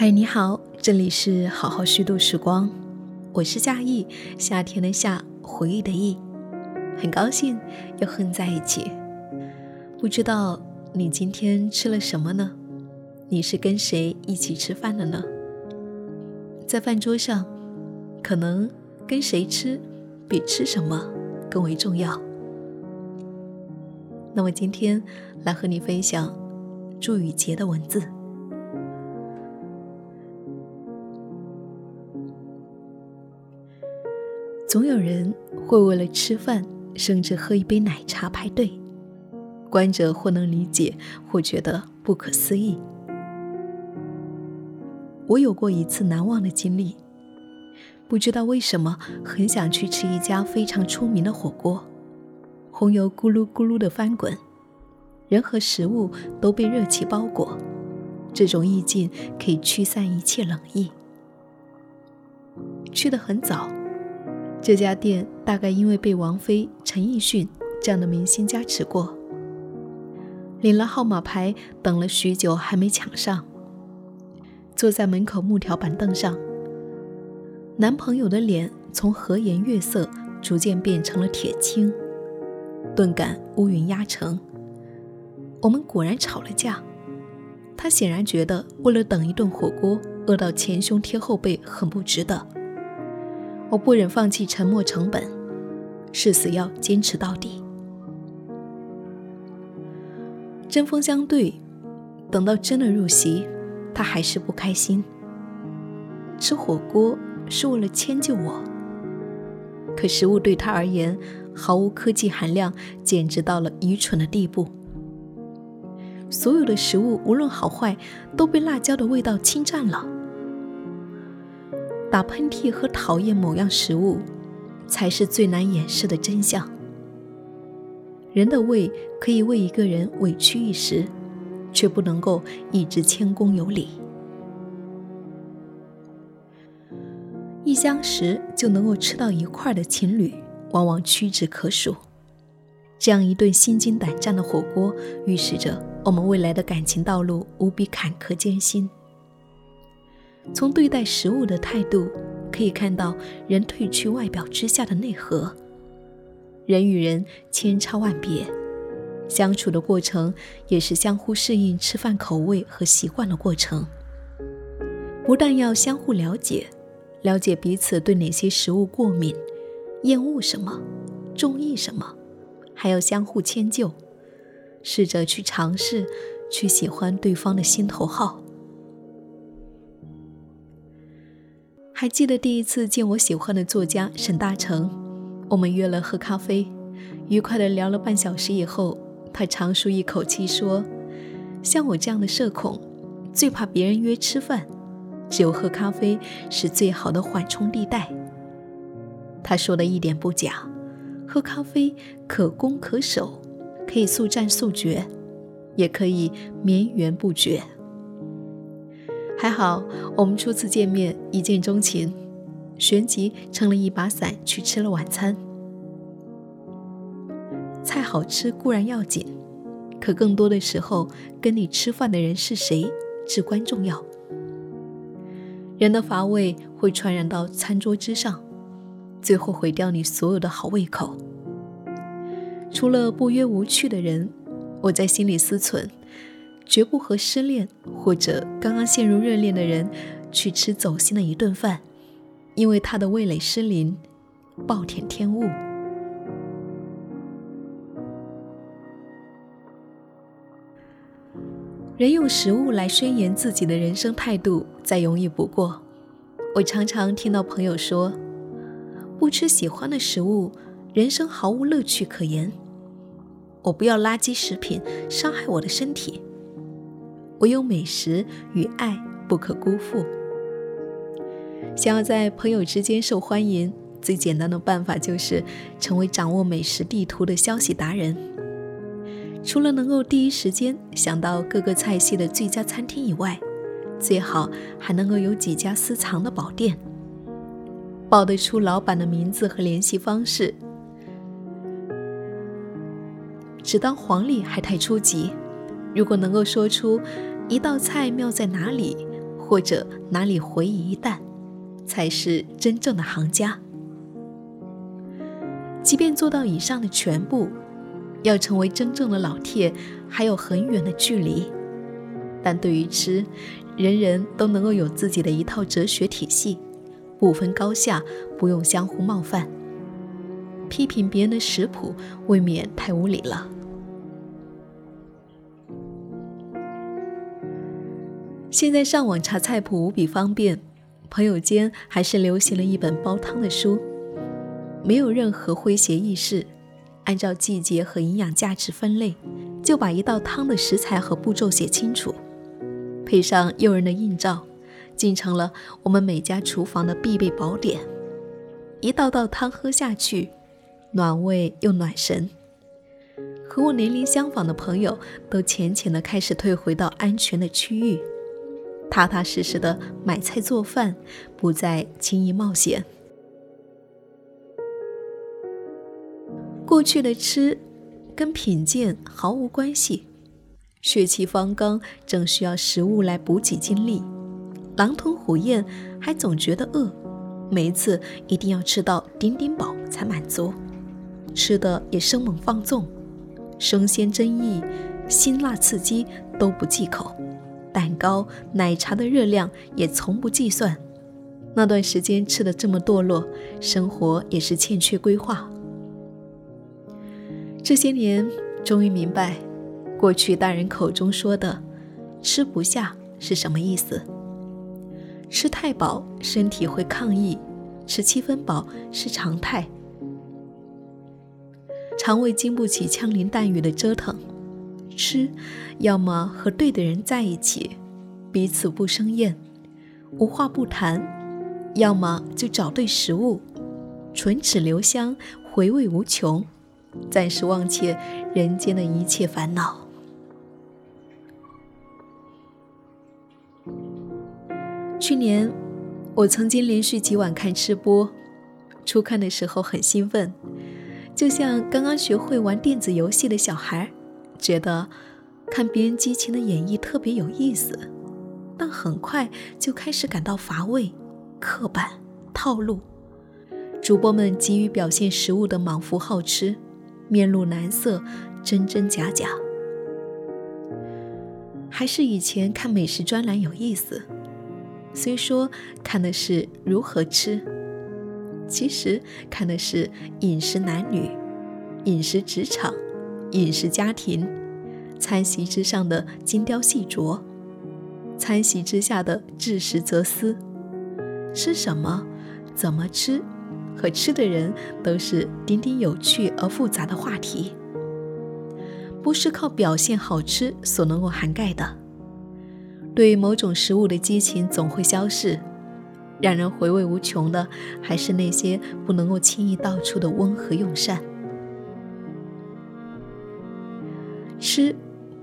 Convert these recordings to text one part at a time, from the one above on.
嗨，你好，这里是好好虚度时光，我是夏意，夏天的夏，回忆的忆，很高兴又和你在一起。不知道你今天吃了什么呢？你是跟谁一起吃饭的呢？在饭桌上，可能跟谁吃比吃什么更为重要。那么今天来和你分享祝雨杰的文字。总有人会为了吃饭，甚至喝一杯奶茶排队。观者或能理解，或觉得不可思议。我有过一次难忘的经历，不知道为什么很想去吃一家非常出名的火锅，红油咕噜咕噜的翻滚，人和食物都被热气包裹，这种意境可以驱散一切冷意。去的很早。这家店大概因为被王菲、陈奕迅这样的明星加持过，领了号码牌，等了许久还没抢上。坐在门口木条板凳上，男朋友的脸从和颜悦色逐渐变成了铁青，顿感乌云压城。我们果然吵了架，他显然觉得为了等一顿火锅饿到前胸贴后背很不值得。我不忍放弃沉没成本，誓死要坚持到底。针锋相对，等到真的入席，他还是不开心。吃火锅是为了迁就我，可食物对他而言毫无科技含量，简直到了愚蠢的地步。所有的食物无论好坏，都被辣椒的味道侵占了。打喷嚏和讨厌某样食物，才是最难掩饰的真相。人的胃可以为一个人委屈一时，却不能够一直谦恭有礼。一相识就能够吃到一块的情侣，往往屈指可数。这样一顿心惊胆战的火锅，预示着我们未来的感情道路无比坎坷艰辛。从对待食物的态度，可以看到人褪去外表之下的内核。人与人千差万别，相处的过程也是相互适应吃饭口味和习惯的过程。不但要相互了解，了解彼此对哪些食物过敏、厌恶什么、中意什么，还要相互迁就，试着去尝试，去喜欢对方的心头好。还记得第一次见我喜欢的作家沈大成，我们约了喝咖啡，愉快的聊了半小时以后，他长舒一口气说：“像我这样的社恐，最怕别人约吃饭，只有喝咖啡是最好的缓冲地带。”他说的一点不假，喝咖啡可攻可守，可以速战速决，也可以绵延不绝。还好，我们初次见面一见钟情，旋即撑了一把伞去吃了晚餐。菜好吃固然要紧，可更多的时候，跟你吃饭的人是谁至关重要。人的乏味会传染到餐桌之上，最后毁掉你所有的好胃口。除了不约无趣的人，我在心里思忖。绝不和失恋或者刚刚陷入热恋的人去吃走心的一顿饭，因为他的味蕾失灵，暴殄天物。人用食物来宣言自己的人生态度，再容易不过。我常常听到朋友说，不吃喜欢的食物，人生毫无乐趣可言。我不要垃圾食品伤害我的身体。唯有美食与爱不可辜负。想要在朋友之间受欢迎，最简单的办法就是成为掌握美食地图的消息达人。除了能够第一时间想到各个菜系的最佳餐厅以外，最好还能够有几家私藏的宝店，报得出老板的名字和联系方式。只当黄历还太初级，如果能够说出。一道菜妙在哪里，或者哪里回忆一淡，才是真正的行家。即便做到以上的全部，要成为真正的老铁，还有很远的距离。但对于吃，人人都能够有自己的一套哲学体系，不分高下，不用相互冒犯。批评别人的食谱，未免太无理了。现在上网查菜谱无比方便，朋友间还是流行了一本煲汤的书，没有任何诙谐意识，按照季节和营养价值分类，就把一道汤的食材和步骤写清楚，配上诱人的映照，竟成了我们每家厨房的必备宝典。一道道汤喝下去，暖胃又暖神。和我年龄相仿的朋友都浅浅的开始退回到安全的区域。踏踏实实的买菜做饭，不再轻易冒险。过去的吃，跟品鉴毫无关系。血气方刚，正需要食物来补给精力。狼吞虎咽，还总觉得饿。每一次一定要吃到顶顶饱才满足。吃的也生猛放纵，生鲜争议，辛辣刺激都不忌口。蛋糕、奶茶的热量也从不计算。那段时间吃的这么堕落，生活也是欠缺规划。这些年终于明白，过去大人口中说的“吃不下”是什么意思。吃太饱，身体会抗议；吃七分饱是常态。肠胃经不起枪林弹雨的折腾。吃，要么和对的人在一起，彼此不生厌，无话不谈；要么就找对食物，唇齿留香，回味无穷，暂时忘却人间的一切烦恼。去年，我曾经连续几晚看吃播，初看的时候很兴奋，就像刚刚学会玩电子游戏的小孩。觉得看别人激情的演绎特别有意思，但很快就开始感到乏味、刻板、套路。主播们急于表现食物的莽夫好吃，面露难色，真真假假。还是以前看美食专栏有意思，虽说看的是如何吃，其实看的是饮食男女、饮食职场。饮食家庭，餐席之上的精雕细琢，餐席之下的至食则思。吃什么，怎么吃，和吃的人都是顶顶有趣而复杂的话题，不是靠表现好吃所能够涵盖的。对某种食物的激情总会消逝，让人回味无穷的，还是那些不能够轻易道出的温和用膳。吃，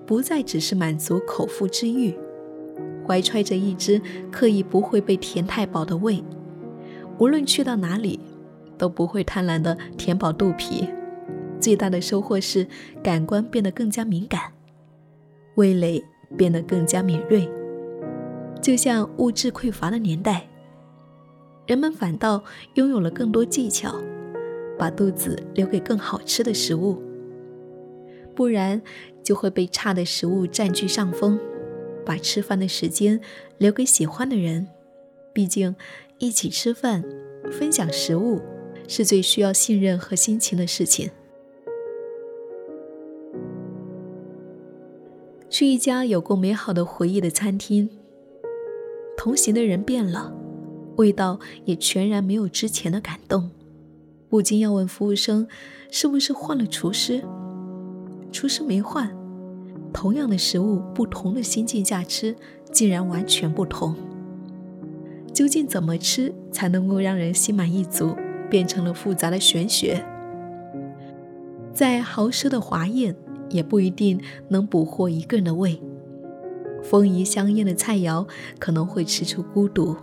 不再只是满足口腹之欲，怀揣着一只刻意不会被填太饱的胃，无论去到哪里，都不会贪婪的填饱肚皮。最大的收获是感官变得更加敏感，味蕾变得更加敏锐。就像物质匮乏的年代，人们反倒拥有了更多技巧，把肚子留给更好吃的食物。不然就会被差的食物占据上风，把吃饭的时间留给喜欢的人。毕竟，一起吃饭、分享食物是最需要信任和心情的事情。去一家有过美好的回忆的餐厅，同行的人变了，味道也全然没有之前的感动，不禁要问服务生：是不是换了厨师？厨师没换，同样的食物，不同的心境下吃，竟然完全不同。究竟怎么吃才能够让人心满意足，变成了复杂的玄学。再豪奢的华宴，也不一定能捕获一个人的胃。丰腴香艳的菜肴，可能会吃出孤独。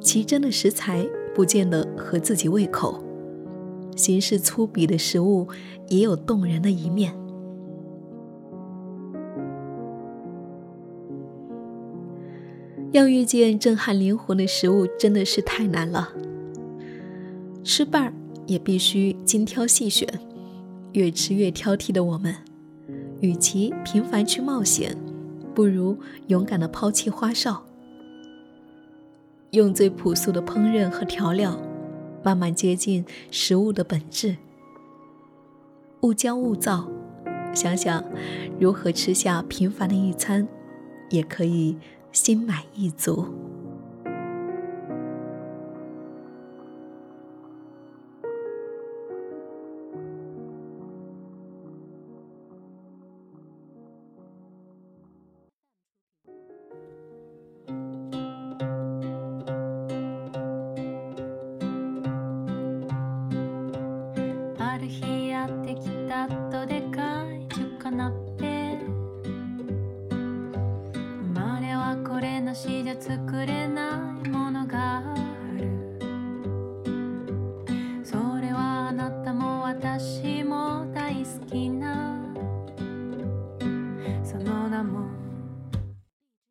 奇珍的食材，不见得合自己胃口。形式粗鄙的食物，也有动人的一面。要遇见震撼灵魂的食物真的是太难了。吃伴儿也必须精挑细选，越吃越挑剔的我们，与其频繁去冒险，不如勇敢的抛弃花哨，用最朴素的烹饪和调料，慢慢接近食物的本质。勿骄勿躁，想想如何吃下平凡的一餐，也可以心满意足。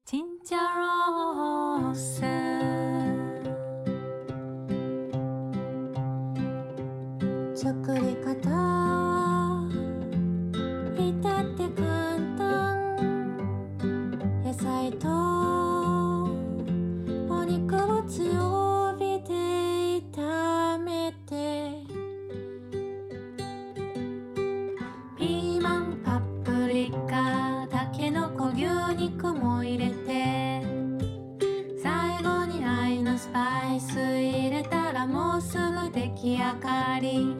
金枷若森。明かり」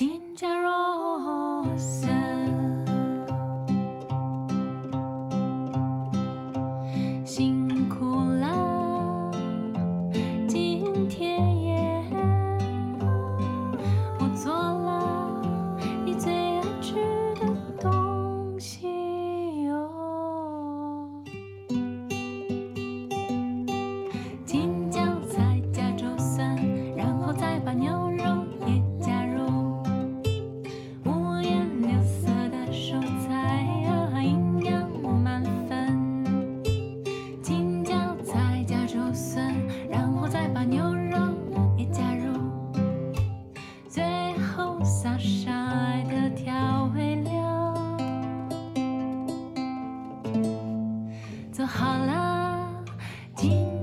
好了。听